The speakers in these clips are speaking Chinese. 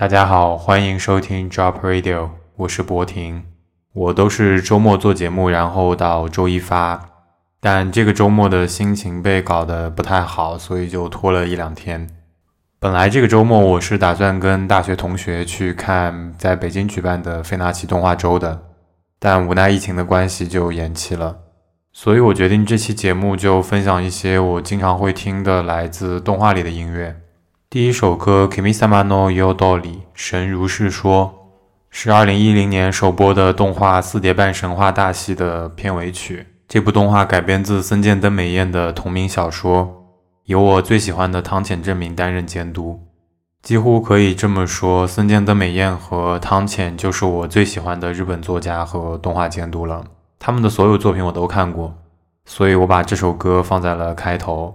大家好，欢迎收听 Drop Radio，我是博婷。我都是周末做节目，然后到周一发。但这个周末的心情被搞得不太好，所以就拖了一两天。本来这个周末我是打算跟大学同学去看在北京举办的费纳奇动画周的，但无奈疫情的关系就延期了。所以我决定这期节目就分享一些我经常会听的来自动画里的音乐。第一首歌《Kimisama no Yodori》神如是说。是二零一零年首播的动画《四叠半神话大戏》的片尾曲。这部动画改编自森见登美彦的同名小说，由我最喜欢的汤浅证明担任监督。几乎可以这么说，森见登美彦和汤浅就是我最喜欢的日本作家和动画监督了。他们的所有作品我都看过，所以我把这首歌放在了开头。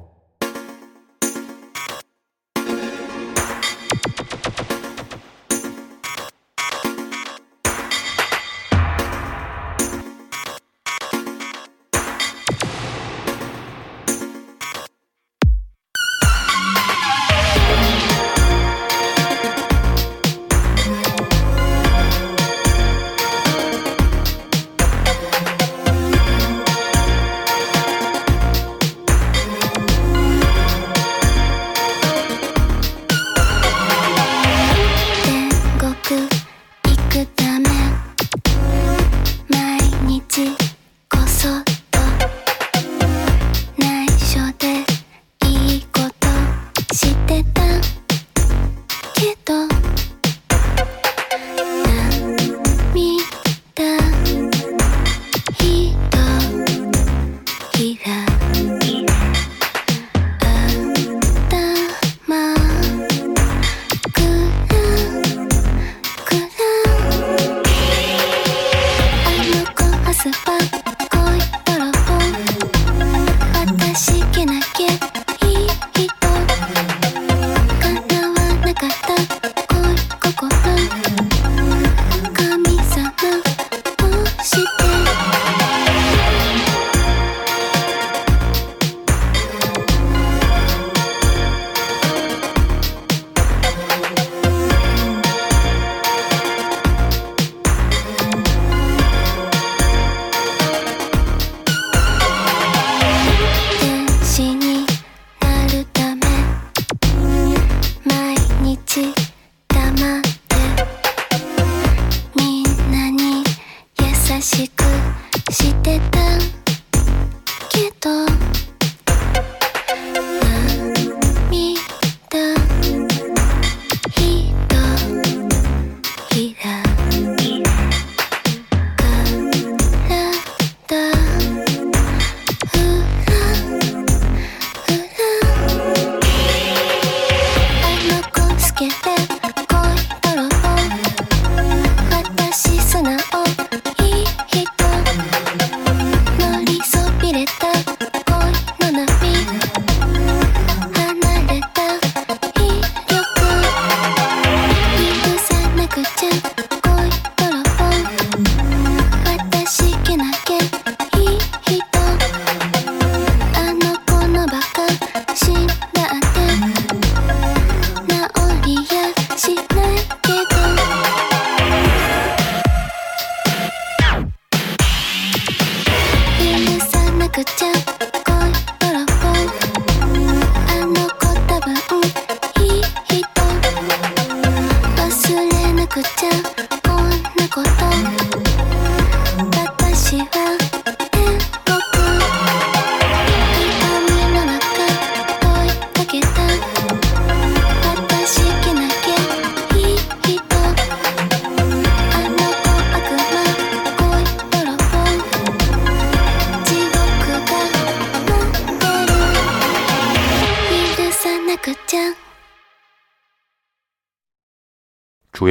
主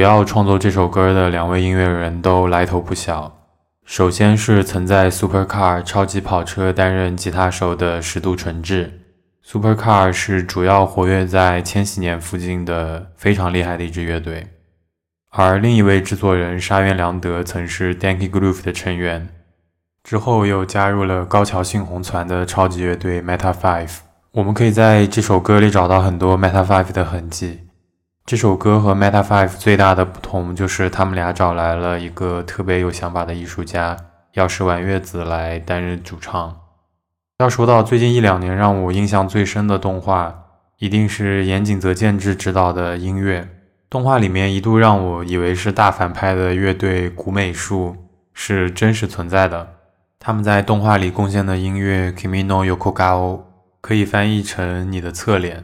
要创作这首歌的两位音乐人都来头不小。首先是曾在 Supercar 超级跑车担任吉他手的石渡纯治，Supercar 是主要活跃在千禧年附近的非常厉害的一支乐队。而另一位制作人沙原良德曾是 Danky Groove 的成员，之后又加入了高桥幸宏传的超级乐队 Meta Five。我们可以在这首歌里找到很多 Meta Five 的痕迹。这首歌和 Meta Five 最大的不同就是他们俩找来了一个特别有想法的艺术家，药师丸月子来担任主唱。要说到最近一两年让我印象最深的动画，一定是岩井泽健治执导的音乐。动画里面一度让我以为是大反派的乐队古美术是真实存在的。他们在动画里贡献的音乐《Kimi no Yokogao》可以翻译成“你的侧脸”，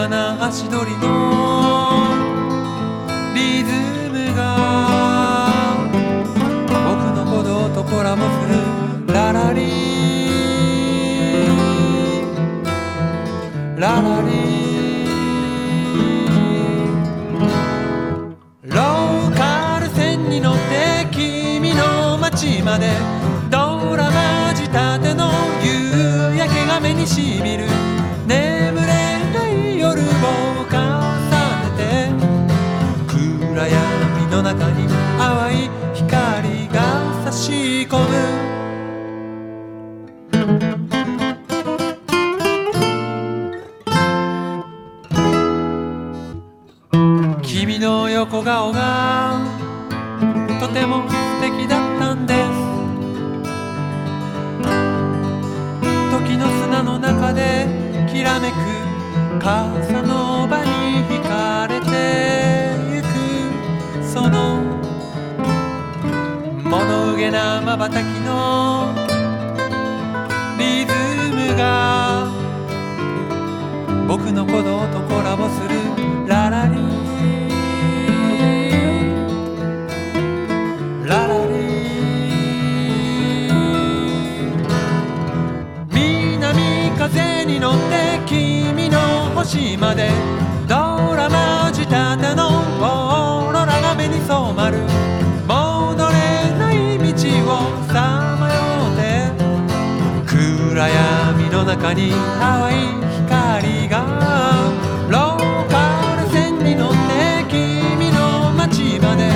かな足取りのげなまばたきのリズムが僕の鼓動とコラボするララリー。ララリ風に乗って君の星までドラマ仕立ての中に淡い光がローカル線に乗って君の街まで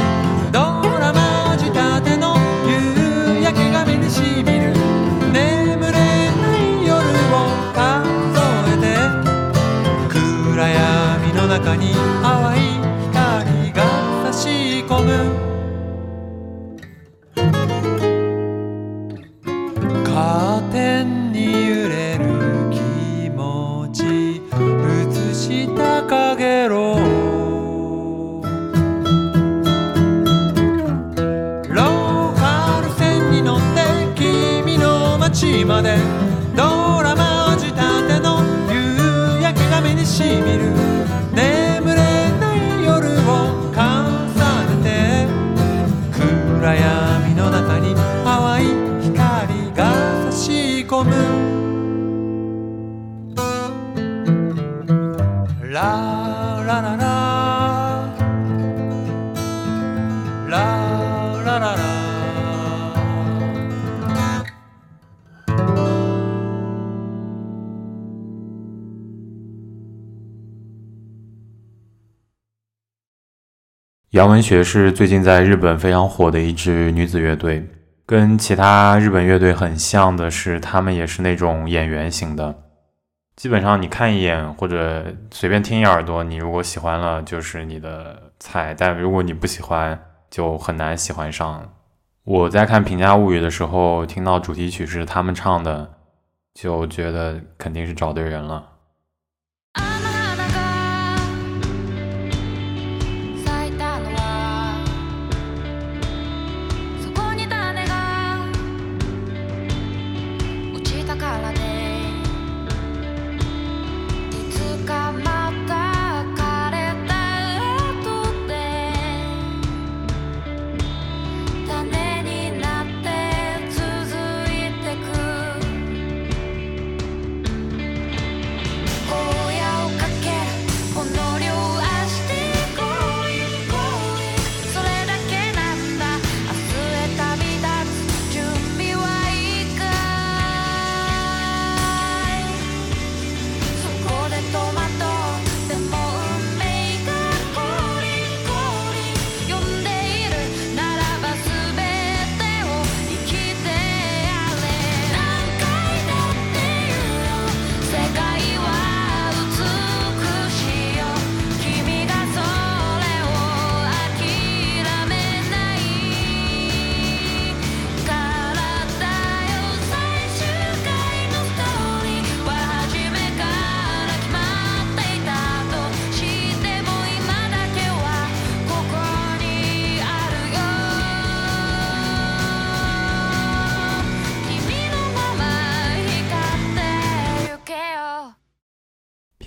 ドラマ仕立ての夕焼けが目にしみる眠れない夜を数えて暗闇の中に淡い光が差し込む杨文学是最近在日本非常火的一支女子乐队，跟其他日本乐队很像的是，他们也是那种演员型的。基本上你看一眼或者随便听一耳朵，你如果喜欢了就是你的菜，但如果你不喜欢，就很难喜欢上。我在看《平价物语》的时候，听到主题曲是他们唱的，就觉得肯定是找对人了。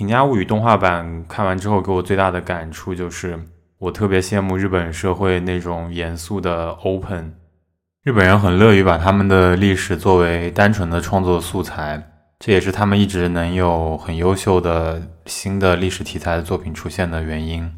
平家物语动画版看完之后，给我最大的感触就是，我特别羡慕日本社会那种严肃的 open。日本人很乐于把他们的历史作为单纯的创作素材，这也是他们一直能有很优秀的新的历史题材的作品出现的原因。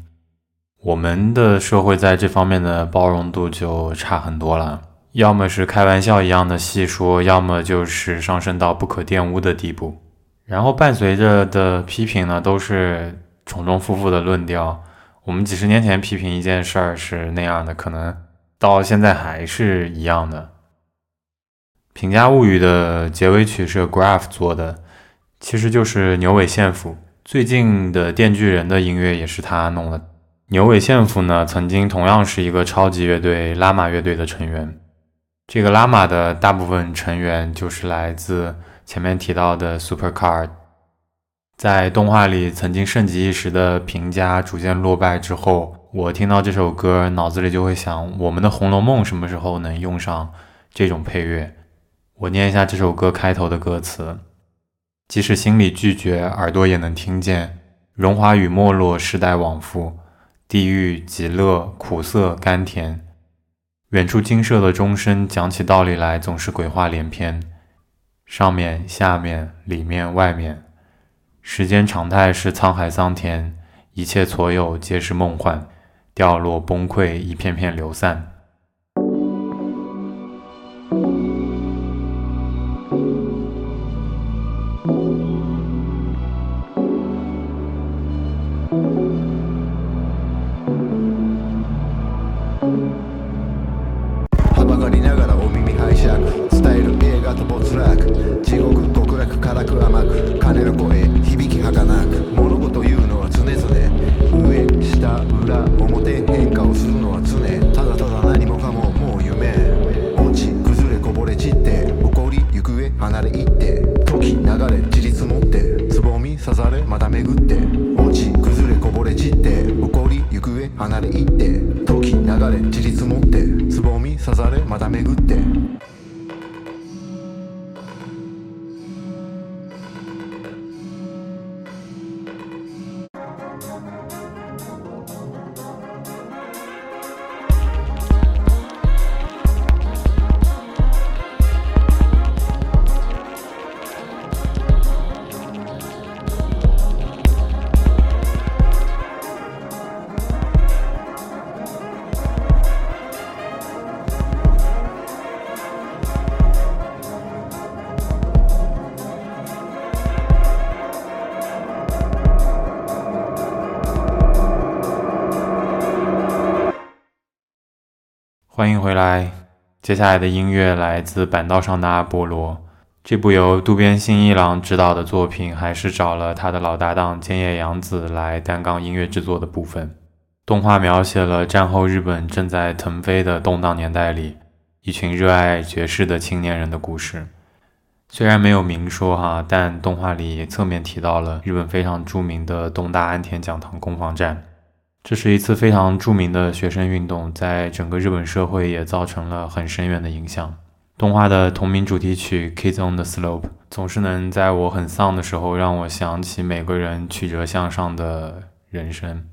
我们的社会在这方面的包容度就差很多了，要么是开玩笑一样的细说，要么就是上升到不可玷污的地步。然后伴随着的批评呢，都是重重复复的论调。我们几十年前批评一件事儿是那样的，可能。到现在还是一样的。《平家物语》的结尾曲是 Graph 做的，其实就是牛尾宪辅。最近的《电锯人》的音乐也是他弄的。牛尾宪辅呢，曾经同样是一个超级乐队拉玛乐队的成员。这个拉玛的大部分成员就是来自前面提到的 Super Car。在动画里曾经盛极一时的评价逐渐落败之后。我听到这首歌，脑子里就会想，我们的《红楼梦》什么时候能用上这种配乐？我念一下这首歌开头的歌词：即使心里拒绝，耳朵也能听见。荣华与没落，世代往复，地狱、极乐、苦涩、甘甜。远处金舍的钟声讲起道理来，总是鬼话连篇。上面、下面、里面、外面，时间常态是沧海桑田，一切所有皆是梦幻。掉落崩溃，一片片流散。離れ行って時流れ自立持ってつぼみ刺されまた巡って。接下来的音乐来自板道上的阿波罗。这部由渡边信一郎执导的作品，还是找了他的老搭档菅野洋子来担纲音乐制作的部分。动画描写了战后日本正在腾飞的动荡年代里，一群热爱爵士的青年人的故事。虽然没有明说哈，但动画里侧面提到了日本非常著名的东大安田讲堂攻防战。这是一次非常著名的学生运动，在整个日本社会也造成了很深远的影响。动画的同名主题曲《Kids on the Slope》总是能在我很丧的时候，让我想起每个人曲折向上的人生。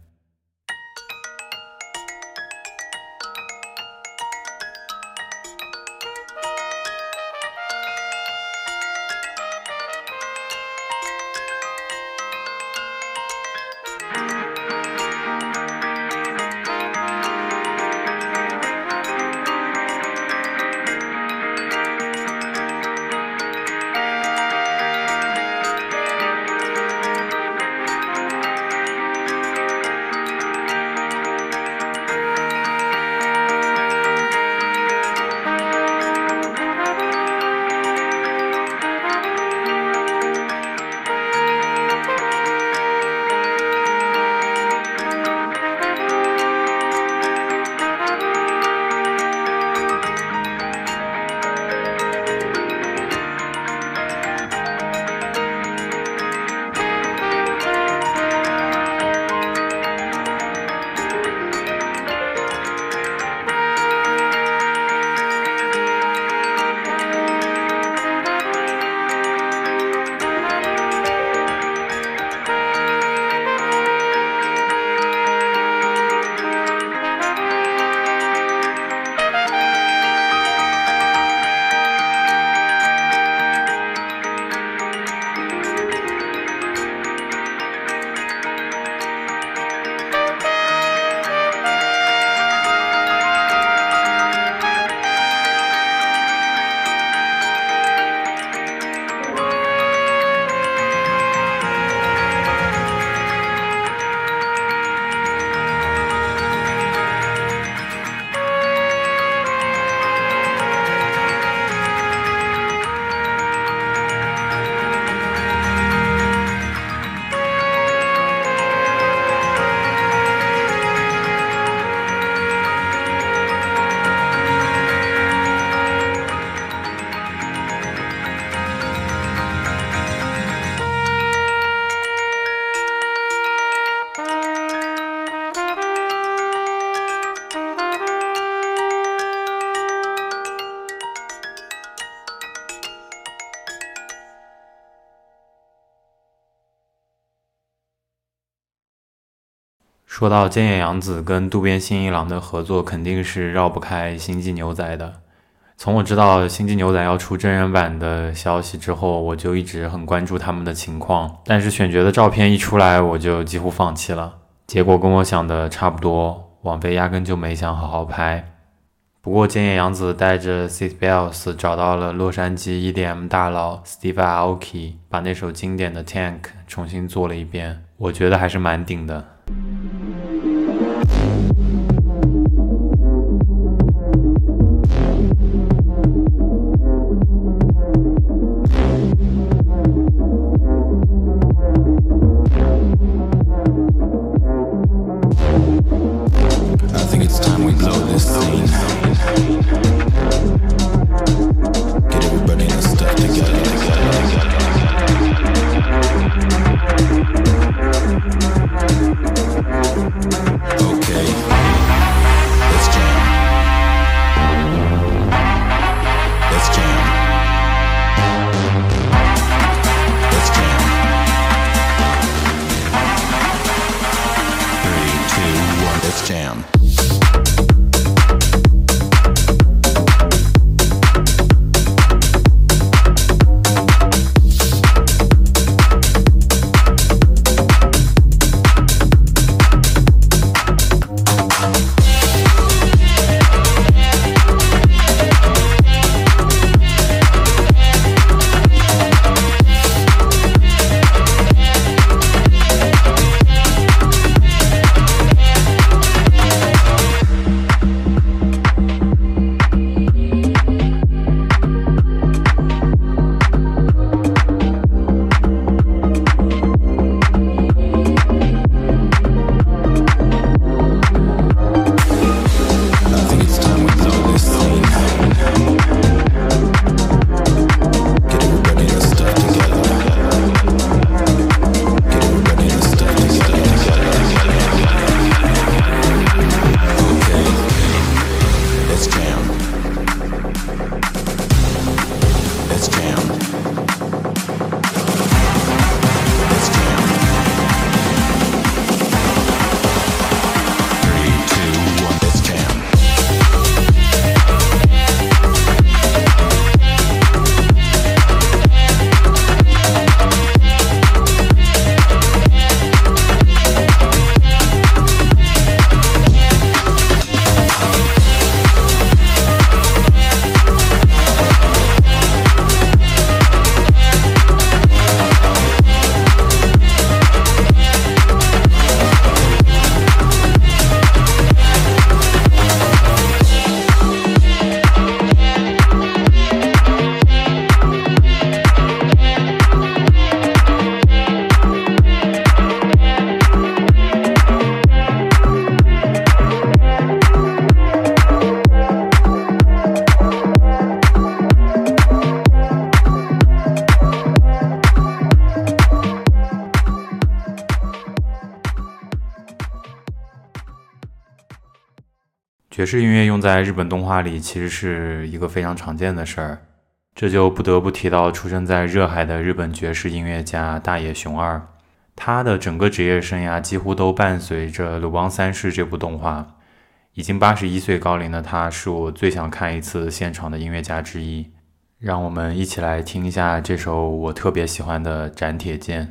说到菅野洋子跟渡边信一郎的合作，肯定是绕不开《星际牛仔》的。从我知道《星际牛仔》要出真人版的消息之后，我就一直很关注他们的情况。但是选角的照片一出来，我就几乎放弃了。结果跟我想的差不多，网飞压根就没想好好拍。不过菅野洋子带着 Sid Bells 找到了洛杉矶 EDM 大佬 Steve Aoki，把那首经典的 Tank 重新做了一遍，我觉得还是蛮顶的。爵士音乐用在日本动画里，其实是一个非常常见的事儿。这就不得不提到出生在热海的日本爵士音乐家大野雄二，他的整个职业生涯几乎都伴随着《鲁邦三世》这部动画。已经八十一岁高龄的他，是我最想看一次现场的音乐家之一。让我们一起来听一下这首我特别喜欢的《斩铁剑》。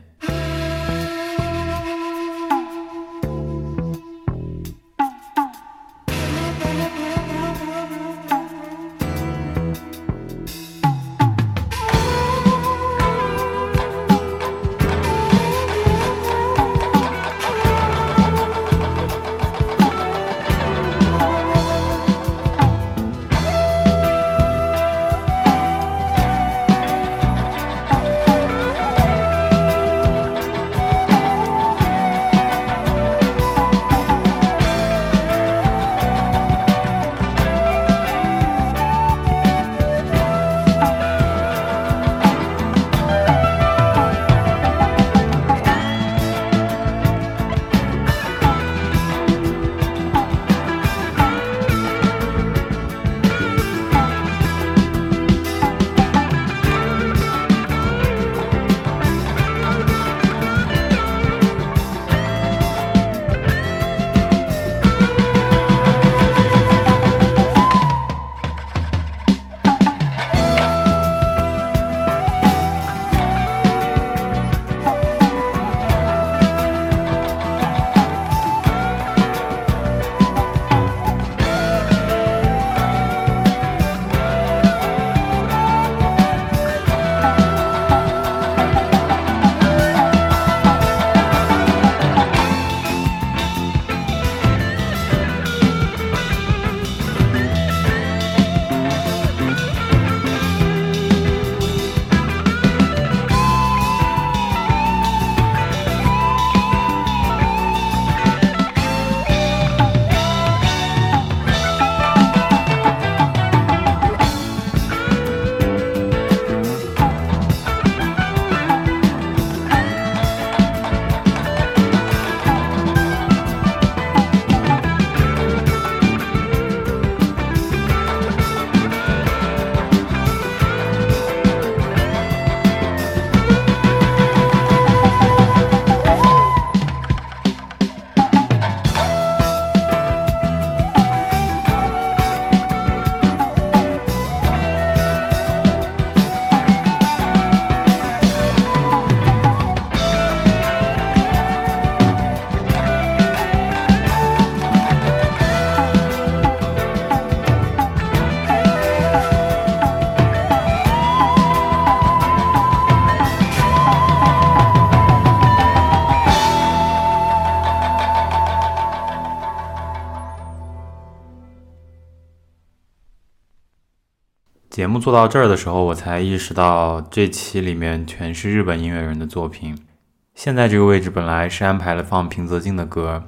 目做到这儿的时候，我才意识到这期里面全是日本音乐人的作品。现在这个位置本来是安排了放平泽静的歌，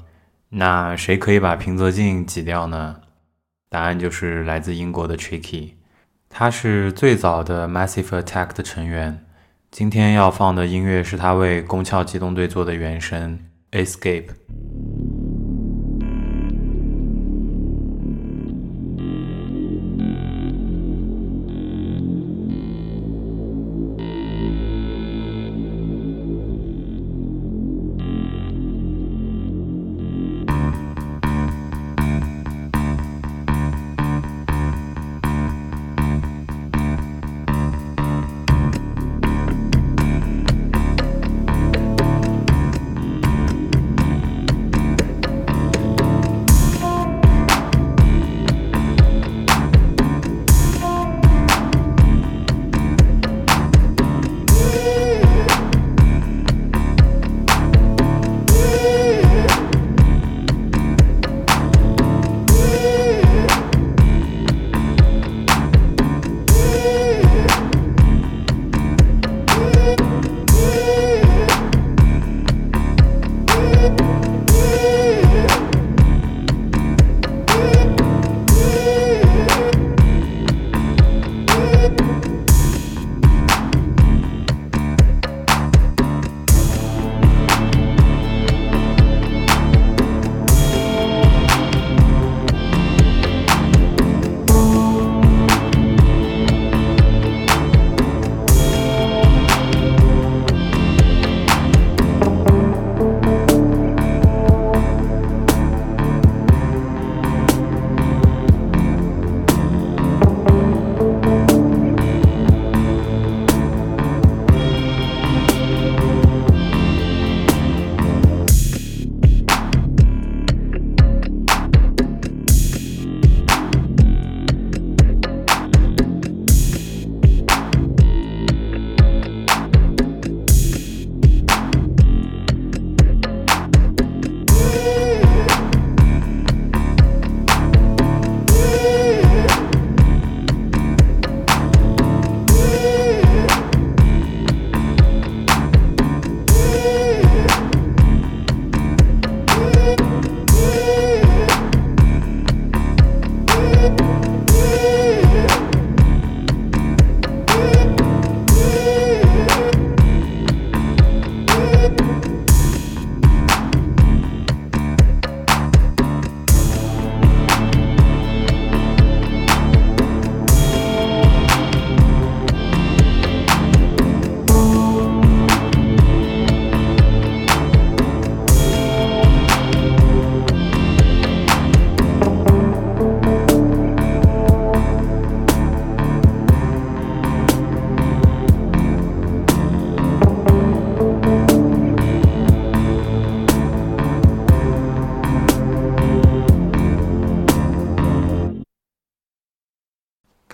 那谁可以把平泽静挤掉呢？答案就是来自英国的 Tricky，他是最早的 Massive Attack 的成员。今天要放的音乐是他为宫壳机动队做的原声《Escape》。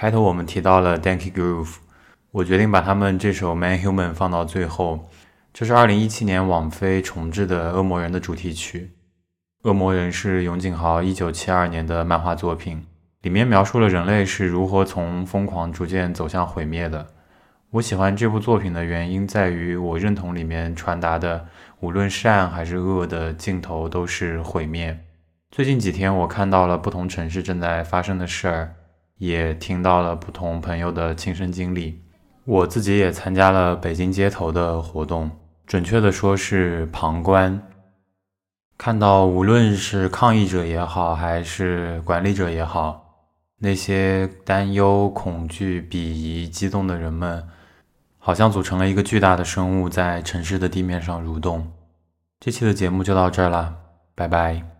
开头我们提到了 Danky Groove，我决定把他们这首 Man Human 放到最后。这是2017年网飞重制的《恶魔人》的主题曲。《恶魔人》是永井豪1972年的漫画作品，里面描述了人类是如何从疯狂逐渐走向毁灭的。我喜欢这部作品的原因在于，我认同里面传达的，无论善还是恶的尽头都是毁灭。最近几天，我看到了不同城市正在发生的事儿。也听到了不同朋友的亲身经历，我自己也参加了北京街头的活动，准确的说是旁观，看到无论是抗议者也好，还是管理者也好，那些担忧、恐惧、鄙夷、激动的人们，好像组成了一个巨大的生物，在城市的地面上蠕动。这期的节目就到这儿了，拜拜。